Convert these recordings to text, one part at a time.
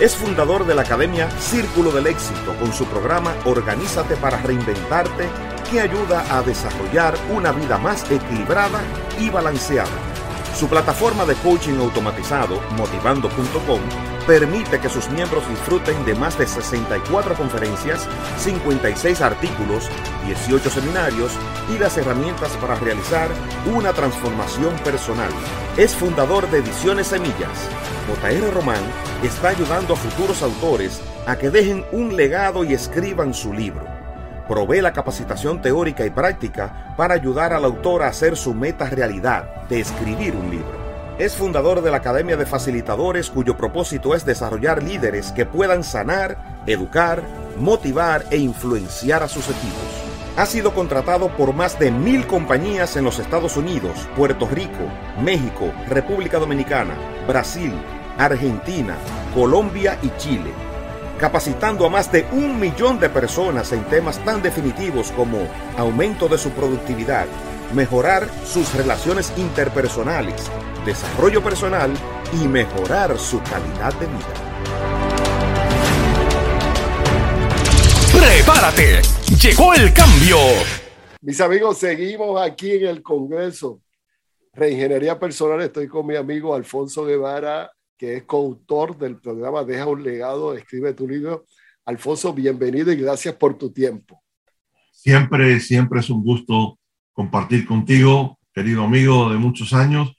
Es fundador de la Academia Círculo del Éxito con su programa Organízate para Reinventarte que ayuda a desarrollar una vida más equilibrada y balanceada. Su plataforma de coaching automatizado, motivando.com, permite que sus miembros disfruten de más de 64 conferencias, 56 artículos, 18 seminarios y las herramientas para realizar una transformación personal. Es fundador de Ediciones Semillas. JR Román está ayudando a futuros autores a que dejen un legado y escriban su libro provee la capacitación teórica y práctica para ayudar al autor a hacer su meta realidad de escribir un libro. Es fundador de la Academia de Facilitadores cuyo propósito es desarrollar líderes que puedan sanar, educar, motivar e influenciar a sus equipos. Ha sido contratado por más de mil compañías en los Estados Unidos, Puerto Rico, México, República Dominicana, Brasil, Argentina, Colombia y Chile capacitando a más de un millón de personas en temas tan definitivos como aumento de su productividad, mejorar sus relaciones interpersonales, desarrollo personal y mejorar su calidad de vida. ¡Prepárate! ¡Llegó el cambio! Mis amigos, seguimos aquí en el Congreso. Reingeniería Personal, estoy con mi amigo Alfonso Guevara que es coautor del programa Deja un legado, escribe tu libro. Alfonso, bienvenido y gracias por tu tiempo. Siempre, siempre es un gusto compartir contigo, querido amigo de muchos años,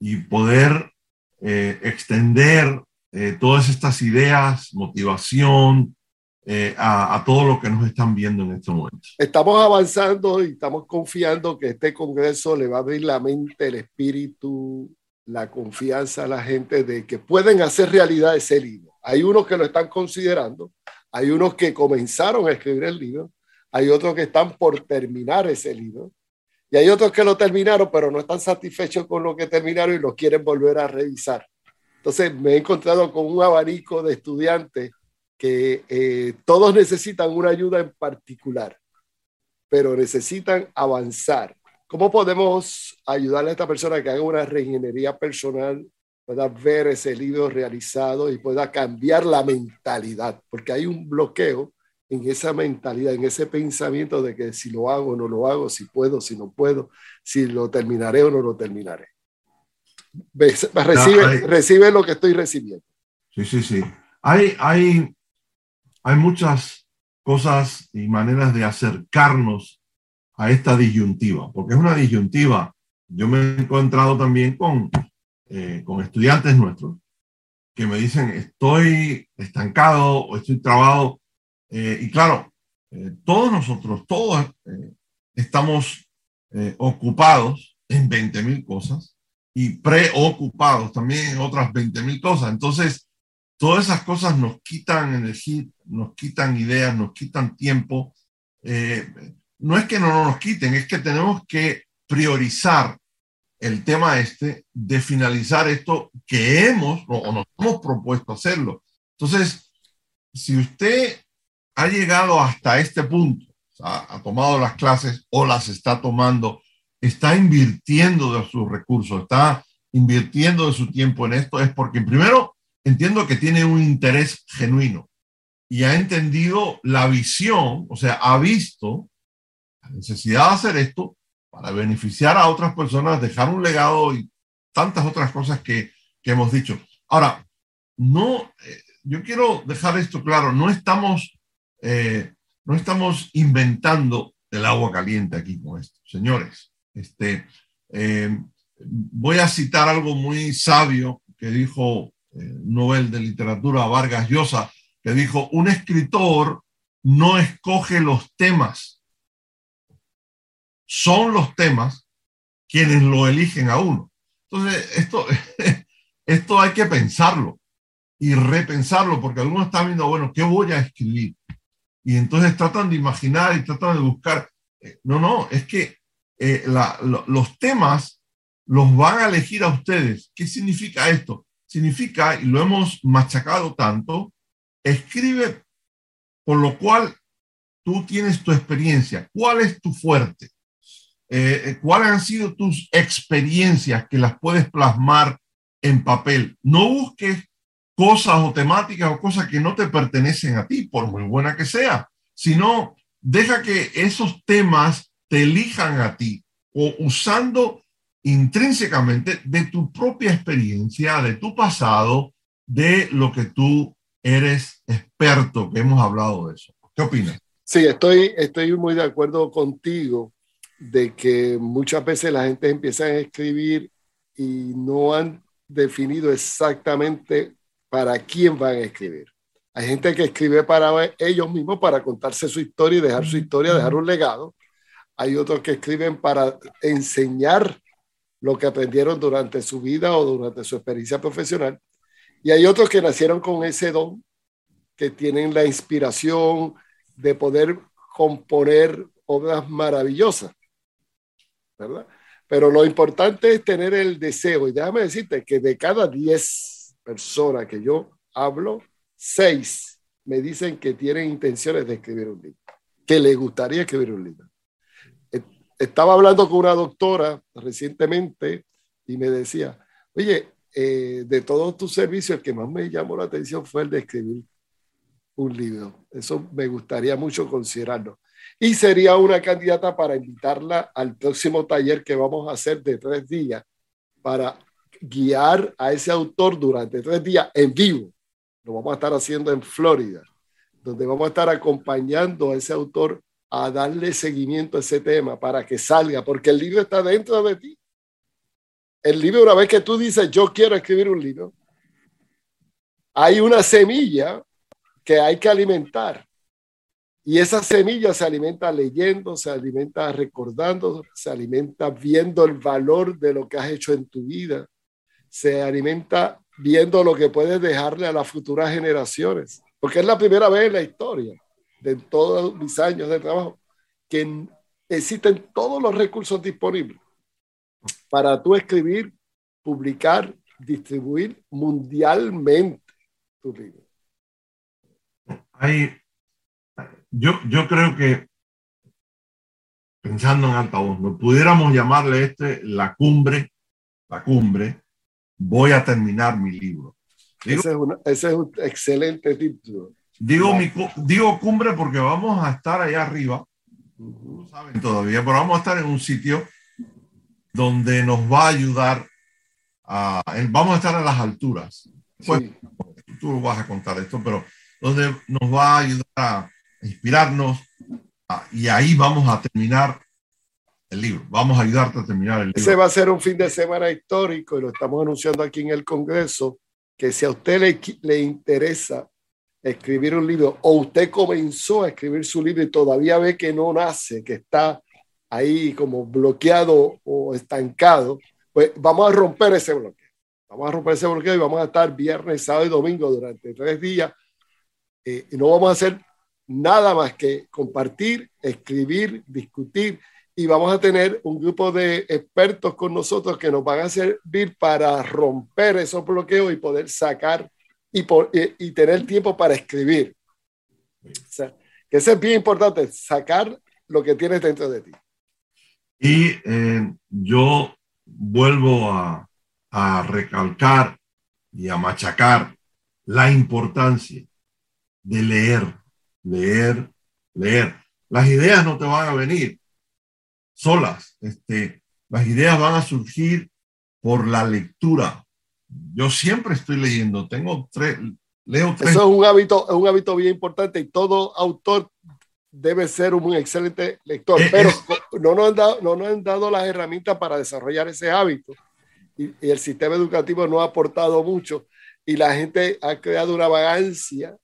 y poder eh, extender eh, todas estas ideas, motivación, eh, a, a, todo lo que nos están viendo en este momento. Estamos avanzando y estamos confiando que este Congreso le va a abrir la mente, el espíritu, la confianza a la gente de que pueden hacer realidad ese libro. Hay unos que lo están considerando, hay unos que comenzaron a escribir el libro, hay otros que están por terminar ese libro y hay otros que lo terminaron pero no están satisfechos con lo que terminaron y lo quieren volver a revisar. Entonces me he encontrado con un abanico de estudiantes que eh, todos necesitan una ayuda en particular, pero necesitan avanzar ¿Cómo podemos ayudarle a esta persona que haga una reingeniería personal, pueda ver ese libro realizado y pueda cambiar la mentalidad? Porque hay un bloqueo en esa mentalidad, en ese pensamiento de que si lo hago o no lo hago, si puedo, si no puedo, si lo terminaré o no lo terminaré. Recibe, recibe lo que estoy recibiendo. Sí, sí, sí. Hay, hay, hay muchas cosas y maneras de acercarnos a esta disyuntiva, porque es una disyuntiva. Yo me he encontrado también con, eh, con estudiantes nuestros que me dicen, estoy estancado o estoy trabado. Eh, y claro, eh, todos nosotros, todos estamos ocupados en 20 mil cosas y preocupados también en otras 20 mil cosas. Entonces, todas esas cosas nos quitan energía, nos quitan ideas, nos quitan tiempo no es que no nos quiten, es que tenemos que priorizar el tema este de finalizar esto que hemos o nos hemos propuesto hacerlo. Entonces, si usted ha llegado hasta este punto, ha tomado las clases o las está tomando, está invirtiendo de sus recursos, está invirtiendo de su tiempo en esto es porque primero entiendo que tiene un interés genuino y ha entendido la visión, o sea, ha visto la necesidad de hacer esto para beneficiar a otras personas, dejar un legado y tantas otras cosas que, que hemos dicho. Ahora, no, eh, yo quiero dejar esto claro, no estamos, eh, no estamos inventando el agua caliente aquí con esto, señores. Este, eh, voy a citar algo muy sabio que dijo Nobel de Literatura Vargas Llosa, que dijo, un escritor no escoge los temas, son los temas quienes lo eligen a uno. Entonces, esto, esto hay que pensarlo y repensarlo, porque algunos están viendo, bueno, ¿qué voy a escribir? Y entonces tratan de imaginar y tratan de buscar. Eh, no, no, es que eh, los temas los van a elegir a ustedes. ¿Qué significa esto? Significa, y lo hemos machacado tanto, escribe por lo cual tú tienes tu experiencia. ¿Cuál es tu fuerte? Eh, ¿Cuáles han sido tus experiencias que las puedes plasmar en papel? No busques cosas o temáticas o cosas que no te pertenecen a ti, por muy buena que sea, sino deja que esos temas te elijan a ti o usando intrínsecamente de tu propia experiencia, de tu pasado, de lo que tú eres experto, que hemos hablado de eso. ¿Qué opinas? Sí, estoy, estoy muy de acuerdo contigo de que muchas veces la gente empieza a escribir y no han definido exactamente para quién van a escribir. Hay gente que escribe para ellos mismos, para contarse su historia y dejar su historia, dejar un legado. Hay otros que escriben para enseñar lo que aprendieron durante su vida o durante su experiencia profesional. Y hay otros que nacieron con ese don, que tienen la inspiración de poder componer obras maravillosas, ¿verdad? Pero lo importante es tener el deseo. Y déjame decirte que de cada 10 personas que yo hablo, seis me dicen que tienen intenciones de escribir un libro, que les gustaría escribir un libro. E, estaba hablando con una doctora recientemente y me decía, oye, eh, de todos tus servicios, el que más me llamó la atención fue el de escribir un libro. Eso me gustaría mucho considerarlo. Y sería una candidata para invitarla al próximo taller que vamos a hacer de tres días para guiar a ese autor durante tres días en vivo. Lo vamos a estar haciendo en Florida, donde vamos a estar acompañando a ese autor a darle seguimiento a ese tema para que salga, porque el libro está dentro de ti. El libro, una vez que tú dices, yo quiero escribir un libro, hay una semilla que hay que alimentar. Y esa semilla se alimenta leyendo, se alimenta recordando, se alimenta viendo el valor de lo que has hecho en tu vida, se alimenta viendo lo que puedes dejarle a las futuras generaciones, porque es la primera vez en la historia de todos mis años de trabajo que existen todos los recursos disponibles para tú escribir, publicar, distribuir mundialmente tu libro. Hay, yo, yo creo que, pensando en altavoz, no pudiéramos llamarle este la cumbre, la cumbre voy a terminar mi libro. ese, es un excelente título. Digo, mi, digo cumbre porque vamos a estar allá arriba, no saben todavía, pero vamos a estar en un sitio donde nos va a ayudar a, vamos a estar en las alturas. Pues, Tú vas a contar esto, pero donde nos va a ayudar a inspirarnos y ahí vamos a terminar el libro. Vamos a ayudarte a terminar el libro. Ese va a ser un fin de semana histórico y lo estamos anunciando aquí en el Congreso, que si a usted le, le interesa escribir un libro o usted comenzó a escribir su libro y todavía ve que no nace, que está ahí como bloqueado o estancado, pues vamos a romper ese bloqueo. Vamos a romper ese bloqueo y vamos a estar viernes, sábado y domingo durante tres días. Eh, y no vamos a hacer nada más que compartir, escribir, discutir y vamos a tener un grupo de expertos con nosotros que nos van a servir para romper esos bloqueos y poder sacar y, por, y, tener tiempo para escribir. O que es bien importante, sacar lo que tienes dentro de ti. Y eh, yo vuelvo a, a recalcar y a machacar la importancia de leer, leer, leer. Las ideas no te van a venir solas. Este, las ideas van a surgir por la lectura. Yo siempre estoy leyendo. Tengo tres, leo tres. Eso es un hábito, es un hábito bien importante y todo autor debe ser un excelente lector, eh, pero no, nos han dado, no nos han dado las herramientas para desarrollar ese hábito y, y, el sistema educativo no ha aportado mucho y la gente ha creado una vagancia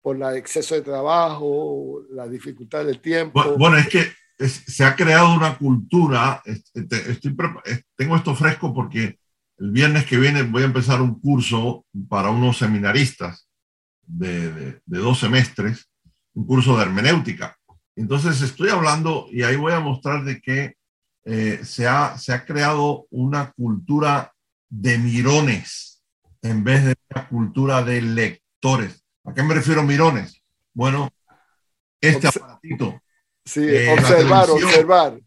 por el exceso de trabajo, la dificultad del tiempo. Bueno, es que se ha creado una cultura, este, estoy, tengo esto fresco porque el viernes que viene voy a empezar un curso para unos seminaristas de, de, de dos semestres, un curso de hermenéutica. Entonces estoy hablando y ahí voy a mostrar de que eh, se, ha, se ha creado una cultura de mirones en vez de una cultura de lectores. ¿A qué me refiero mirones? Bueno, este aparatito. Sí, eh, observar, la observar.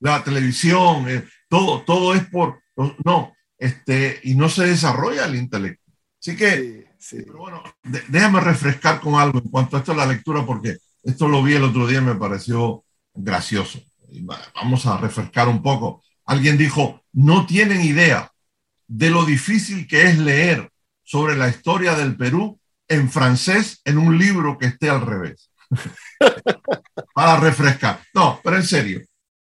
La televisión, eh, todo, todo es por, no, este, y no se desarrolla el intelecto. Así que, sí, sí. Pero bueno, déjame refrescar con algo en cuanto a esto de la lectura, porque esto lo vi el otro día y me pareció gracioso. Vamos a refrescar un poco. Alguien dijo, no tienen idea de lo difícil que es leer sobre la historia del Perú en francés en un libro que esté al revés. Para refrescar. No, pero en serio,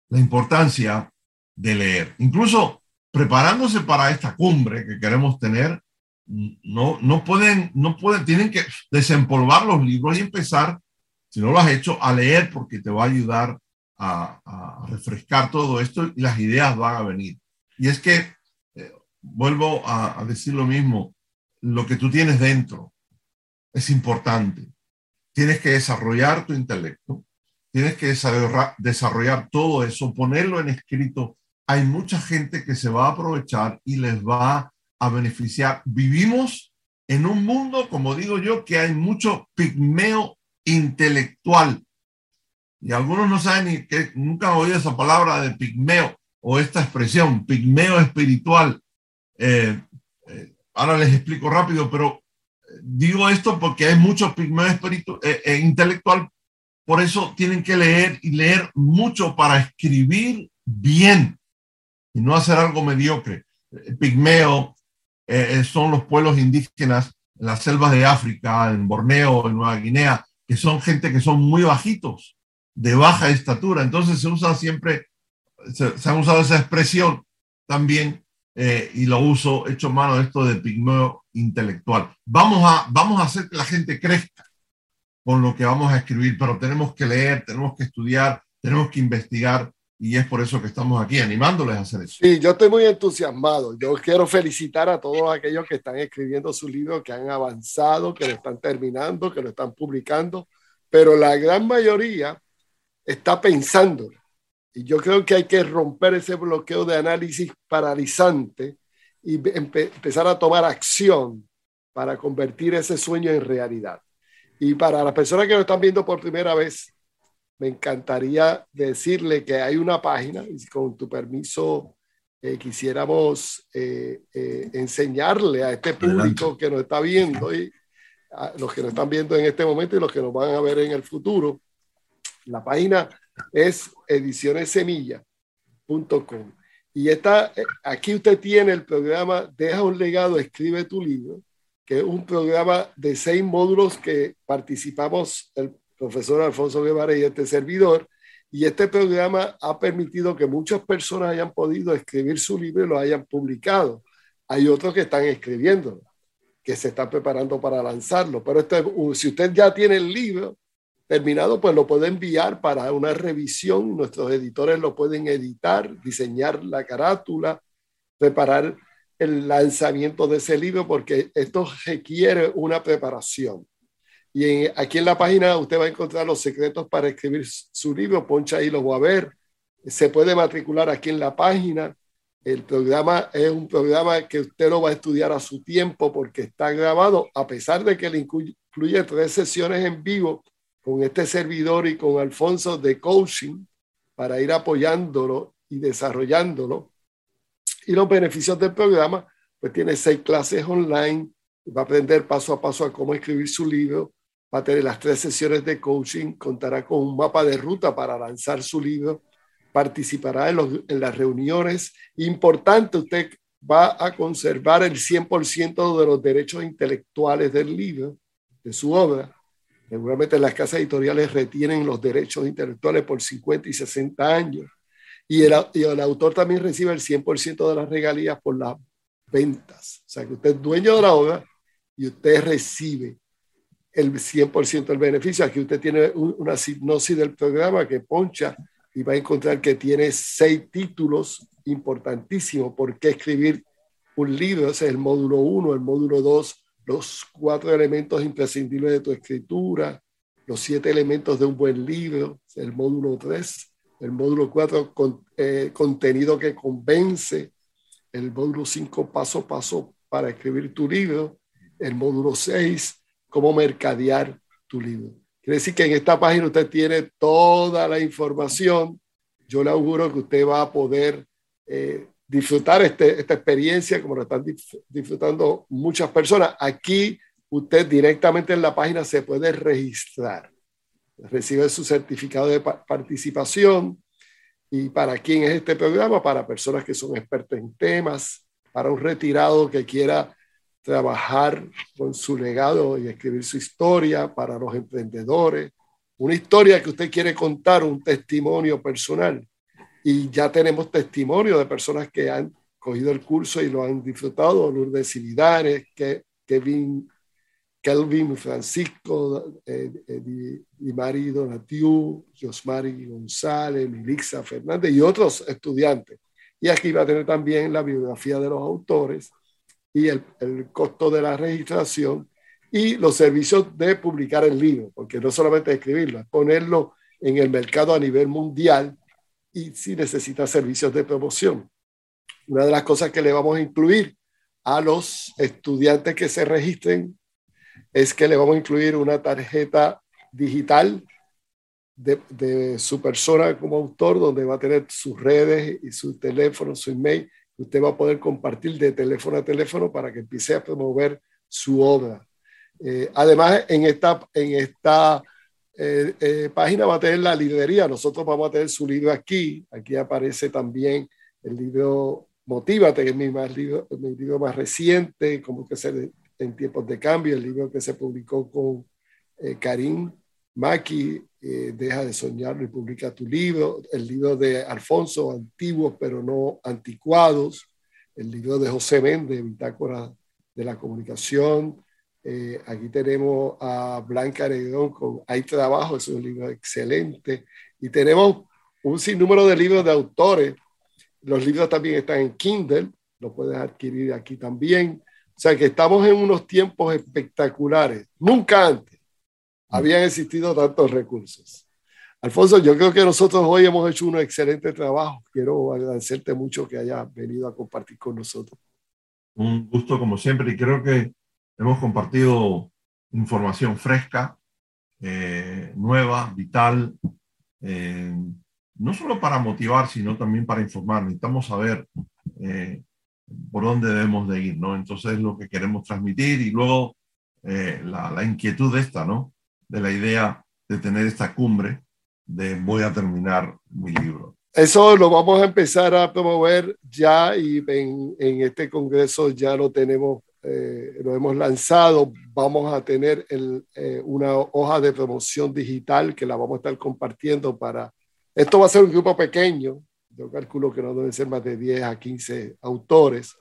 la importancia de leer. Incluso preparándose para esta cumbre que queremos tener, no, no pueden, no pueden, tienen que desempolvar los libros y empezar, si no lo has hecho, a leer porque te va a ayudar a, refrescar todo esto y las ideas van a venir. Y es que, eh, vuelvo a decir lo mismo, lo que tú tienes dentro es importante. Tienes que desarrollar tu intelecto, tienes que desarrollar, todo eso, ponerlo en escrito. Hay mucha gente que se va a aprovechar y les va a beneficiar. Vivimos en un mundo, como digo yo, que hay mucho pigmeo intelectual. Y algunos no saben ni que nunca han oído esa palabra de pigmeo o esta expresión, pigmeo espiritual. Eh, eh, ahora les explico rápido, pero digo esto porque hay mucho pigmeo espiritual, eh, intelectual, por eso tienen que leer y leer mucho para escribir bien y no hacer algo mediocre. pigmeo son los pueblos indígenas en las selvas de África, en Borneo, en Nueva Guinea, que son gente que son muy bajitos de baja estatura. Entonces se usa siempre, se, se ha usado esa expresión también eh, y lo uso hecho mano esto de pigmeo intelectual. Vamos a, vamos a hacer que la gente crezca con lo que vamos a escribir, pero tenemos que leer, tenemos que estudiar, tenemos que investigar y es por eso que estamos aquí animándoles a hacer eso. Sí, yo estoy muy entusiasmado. Yo quiero felicitar a todos aquellos que están escribiendo su libro, que han avanzado, que lo están terminando, que lo están publicando, pero la gran mayoría está pensando. Y yo creo que hay que romper ese bloqueo de análisis paralizante y empezar a tomar acción para convertir ese sueño en realidad. Y para las personas que lo están viendo por primera vez, me encantaría decirle que hay una página, y con tu permiso eh, quisiéramos eh, eh, enseñarle a este público que nos está viendo y a los que nos están viendo en este momento y los que nos van a ver en el futuro, la página es edicionessemilla.com. Y está, aquí usted tiene el programa Deja un legado, escribe tu libro, que es un programa de seis módulos que participamos el profesor Alfonso Guevara y este servidor. Y este programa ha permitido que muchas personas hayan podido escribir su libro y lo hayan publicado. Hay otros que están escribiendo, que se están preparando para lanzarlo. Pero este, si usted ya tiene el libro, terminado, pues lo puede enviar para una revisión. Nuestros editores lo pueden editar, diseñar la carátula, preparar el lanzamiento de ese libro, porque esto requiere una preparación. Y aquí en la página usted va a encontrar los secretos para escribir su libro. Poncha ahí, lo va a ver. Se puede matricular aquí en la página. El programa es un programa que usted lo va a estudiar a su tiempo porque está grabado, a pesar de que le incluye tres sesiones en vivo con este servidor y con Alfonso de coaching para ir apoyándolo y desarrollándolo. Y los beneficios del programa, pues tiene seis clases online, va a aprender paso a paso a cómo escribir su libro, va a tener las tres sesiones de coaching, contará con un mapa de ruta para lanzar su libro, participará en, en las reuniones. Importante, usted va a conservar el 100% de los derechos intelectuales del libro, de su obra. Seguramente las casas editoriales retienen los derechos intelectuales por 50 y 60 años. Y el, autor también recibe el 100% de las regalías por las ventas. O sea que usted es dueño de la obra y usted recibe el 100% del beneficio. Aquí usted tiene una hipnosis del programa que poncha y va a encontrar que tiene seis títulos importantísimos. ¿Por qué escribir un libro? Ese es el módulo 1, el módulo 2, los cuatro elementos imprescindibles de tu escritura, los siete elementos de un buen libro, el módulo 3, el módulo 4, con, eh, contenido que convence, el módulo 5, paso a paso para escribir tu libro, el módulo 6, cómo mercadear tu libro. Quiere decir que en esta página usted tiene toda la información. Yo le auguro que usted va a poder eh, disfrutar este, esta experiencia como lo están disfrutando muchas personas. Aquí usted directamente en la página se puede registrar, recibe su certificado de participación. ¿Y para quién es este programa? Para personas que son expertos en temas, para un retirado que quiera trabajar con su legado y escribir su historia para los emprendedores, una historia que usted quiere contar, un testimonio personal. Y ya tenemos testimonio de personas que han cogido el curso y lo han disfrutado, Lourdes Silidares, Kevin, Kelvin Francisco, eh, eh, Di, Mari Donatiu, Josmari González, Milixa Fernández y otros estudiantes. Y aquí va a tener también la biografía de los autores y el, el, costo de la registración y los servicios de publicar el libro, porque no solamente escribirlo, es ponerlo en el mercado a nivel mundial y si necesita servicios de promoción. Una de las cosas que le vamos a incluir a los estudiantes que se registren es que le vamos a incluir una tarjeta digital de, su persona como autor, donde va a tener sus redes y su teléfono, su email, usted va a poder compartir de teléfono a teléfono para que empiece a promover su obra. Eh, además, en esta, en esta eh, eh, página va a tener la librería. Nosotros vamos a tener su libro aquí. Aquí aparece también el libro Motívate, que es mi, más libro, mi libro más reciente, como que se en tiempos de cambio, el libro que se publicó con Karim Maki, eh, Deja de soñarlo y publica tu libro, el libro de Alfonso, Antiguos pero no anticuados, el libro de José Méndez, Bitácora de la Comunicación. Eh, aquí tenemos a Blanca Aredón con Hay Trabajo, es un libro excelente. Y tenemos un sinnúmero de libros de autores. Los libros también están en Kindle, lo puedes adquirir aquí también. O sea que estamos en unos tiempos espectaculares, nunca antes habían existido tantos recursos. Alfonso, yo creo que nosotros hoy hemos hecho un excelente trabajo. Quiero agradecerte mucho que hayas venido a compartir con nosotros. Un gusto como siempre y creo que hemos compartido información fresca, eh, nueva, vital, eh, no solo para motivar, sino también para informar. Necesitamos saber eh, por dónde debemos de ir, ¿no? Entonces es lo que queremos transmitir y luego la, la inquietud esta, ¿no? de la idea de tener esta cumbre de voy a terminar mi libro. Eso lo vamos a empezar a promover ya y en, en este congreso ya lo tenemos, eh, lo hemos lanzado. Vamos a tener el, eh, una hoja de promoción digital que la vamos a estar compartiendo para... Esto va a ser un grupo pequeño, yo calculo que no deben ser más de 10 a 15 autores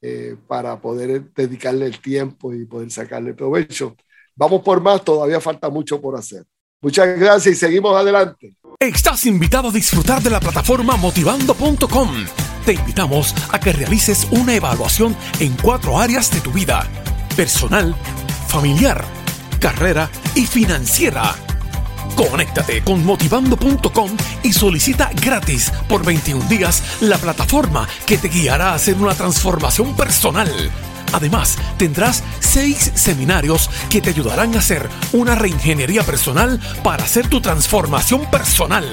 eh, para poder dedicarle el tiempo y poder sacarle provecho. Vamos por más, todavía falta mucho por hacer. Muchas gracias y seguimos adelante. Estás invitado a disfrutar de la plataforma motivando.com. Te invitamos a que realices una evaluación en cuatro áreas de tu vida. Personal, familiar, carrera y financiera. Conéctate con motivando.com y solicita gratis por 21 días la plataforma que te guiará a hacer una transformación personal Además, tendrás seis seminarios que te ayudarán a hacer una reingeniería personal para hacer tu transformación personal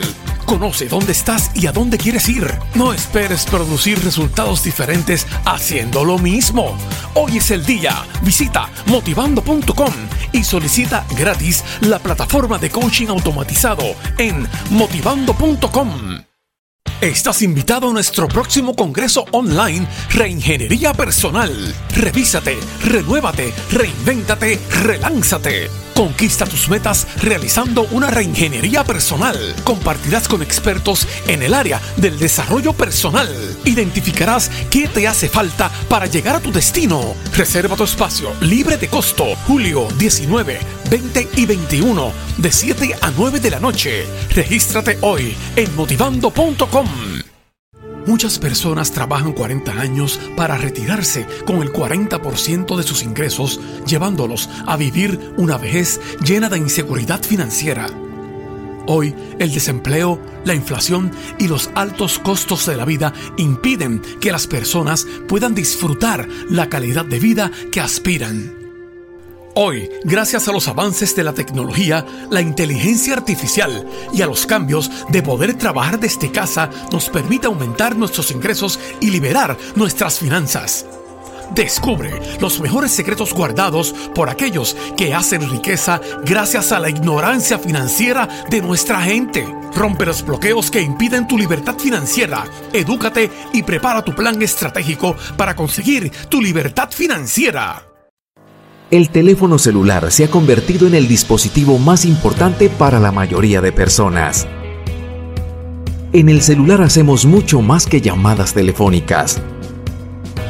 Conoce dónde estás y a dónde quieres ir. No esperes producir resultados diferentes haciendo lo mismo. Hoy es el día. Visita motivando.com y solicita gratis la plataforma de coaching automatizado en motivando.com. Estás invitado a nuestro próximo congreso online Reingeniería Personal. Revísate, renuévate, reinvéntate, relánzate. Conquista tus metas realizando una reingeniería personal. Compartirás con expertos en el área del desarrollo personal. Identificarás qué te hace falta para llegar a tu destino. Reserva tu espacio libre de costo. Julio 19, 20 y 21 de 7 a 9 de la noche. Regístrate hoy en motivando.com. Muchas personas trabajan 40 años para retirarse con el 40% de sus ingresos, llevándolos a vivir una vejez llena de inseguridad financiera. Hoy, el desempleo, la inflación y los altos costos de la vida impiden que las personas puedan disfrutar la calidad de vida que aspiran. Hoy, gracias a los avances de la tecnología, la inteligencia artificial y a los cambios de poder trabajar desde casa, nos permite aumentar nuestros ingresos y liberar nuestras finanzas. Descubre los mejores secretos guardados por aquellos que hacen riqueza gracias a la ignorancia financiera de nuestra gente. Rompe los bloqueos que impiden tu libertad financiera. Edúcate y prepara tu plan estratégico para conseguir tu libertad financiera. El teléfono celular se ha convertido en el dispositivo más importante para la mayoría de personas. En el celular hacemos mucho más que llamadas telefónicas.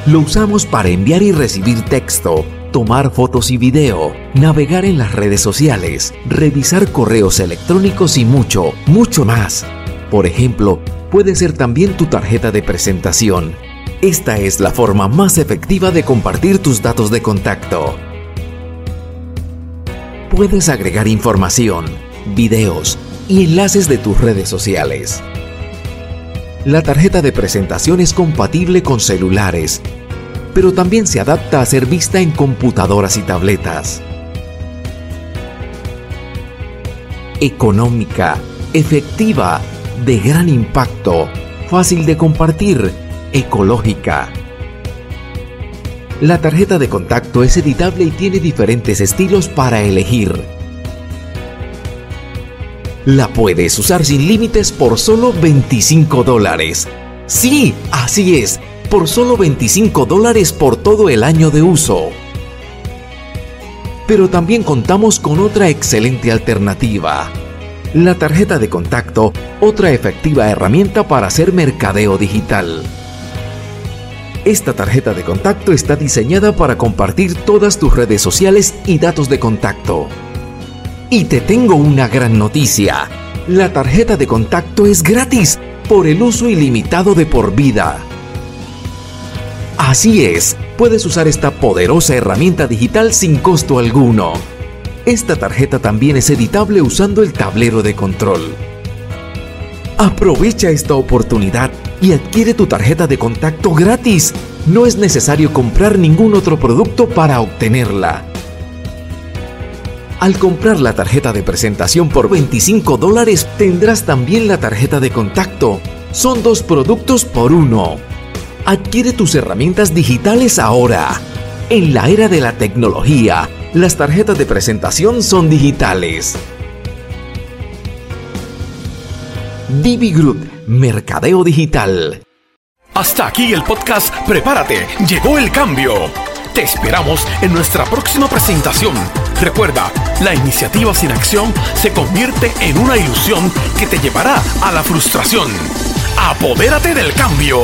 Lo usamos para enviar y recibir texto, tomar fotos y video, navegar en las redes sociales, revisar correos electrónicos y mucho, mucho más. Por ejemplo, puede ser también tu tarjeta de presentación. Esta es la forma más efectiva de compartir tus datos de contacto puedes agregar información, videos y enlaces de tus redes sociales. La tarjeta de presentación es compatible con celulares, pero también se adapta a ser vista en computadoras y tabletas. Económica, efectiva, de gran impacto, fácil de compartir, ecológica la tarjeta de contacto es editable y tiene diferentes estilos para elegir. La puedes usar sin límites por solo 25 dólares. Sí, así es, por solo 25 dólares por todo el año de uso. Pero también contamos con otra excelente alternativa. La tarjeta de contacto, otra efectiva herramienta para hacer mercadeo digital. Esta tarjeta de contacto está diseñada para compartir todas tus redes sociales y datos de contacto. Y te tengo una gran noticia. La tarjeta de contacto es gratis por el uso ilimitado de por vida. Así es, puedes usar esta poderosa herramienta digital sin costo alguno. Esta tarjeta también es editable usando el tablero de control. Aprovecha esta oportunidad y adquiere tu tarjeta de contacto gratis. No es necesario comprar ningún otro producto para obtenerla. Al comprar la tarjeta de presentación por 25 dólares, tendrás también la tarjeta de contacto. Son dos productos por uno. Adquiere tus herramientas digitales ahora. En la era de la tecnología, las tarjetas de presentación son digitales. Divi Group, Mercadeo Digital. Hasta aquí el podcast Prepárate, llegó el cambio. Te esperamos en nuestra próxima presentación. Recuerda, la iniciativa sin acción se convierte en una ilusión que te llevará a la frustración. Apodérate del cambio.